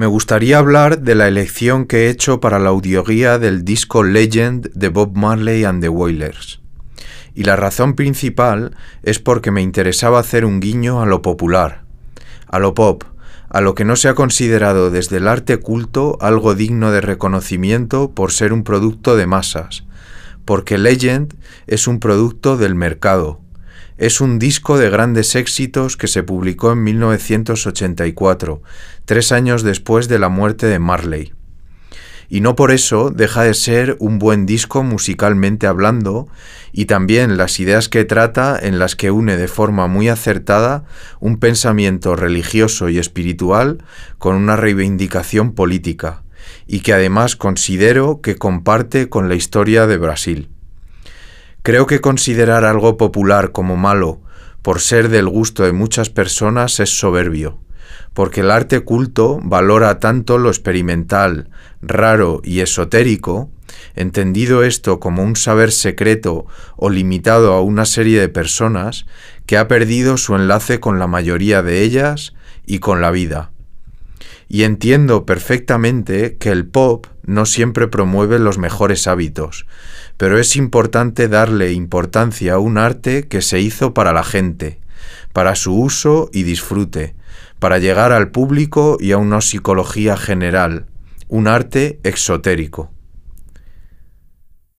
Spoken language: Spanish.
Me gustaría hablar de la elección que he hecho para la audioguía del disco Legend de Bob Marley and the Wailers. Y la razón principal es porque me interesaba hacer un guiño a lo popular, a lo pop, a lo que no se ha considerado desde el arte culto algo digno de reconocimiento por ser un producto de masas, porque Legend es un producto del mercado. Es un disco de grandes éxitos que se publicó en 1984, tres años después de la muerte de Marley. Y no por eso deja de ser un buen disco musicalmente hablando, y también las ideas que trata en las que une de forma muy acertada un pensamiento religioso y espiritual con una reivindicación política y que además considero que comparte con la historia de Brasil. Creo que considerar algo popular como malo por ser del gusto de muchas personas es soberbio, porque el arte culto valora tanto lo experimental, raro y esotérico, entendido esto como un saber secreto o limitado a una serie de personas, que ha perdido su enlace con la mayoría de ellas y con la vida y entiendo perfectamente que el pop no siempre promueve los mejores hábitos, pero es importante darle importancia a un arte que se hizo para la gente, para su uso y disfrute, para llegar al público y a una psicología general, un arte exotérico.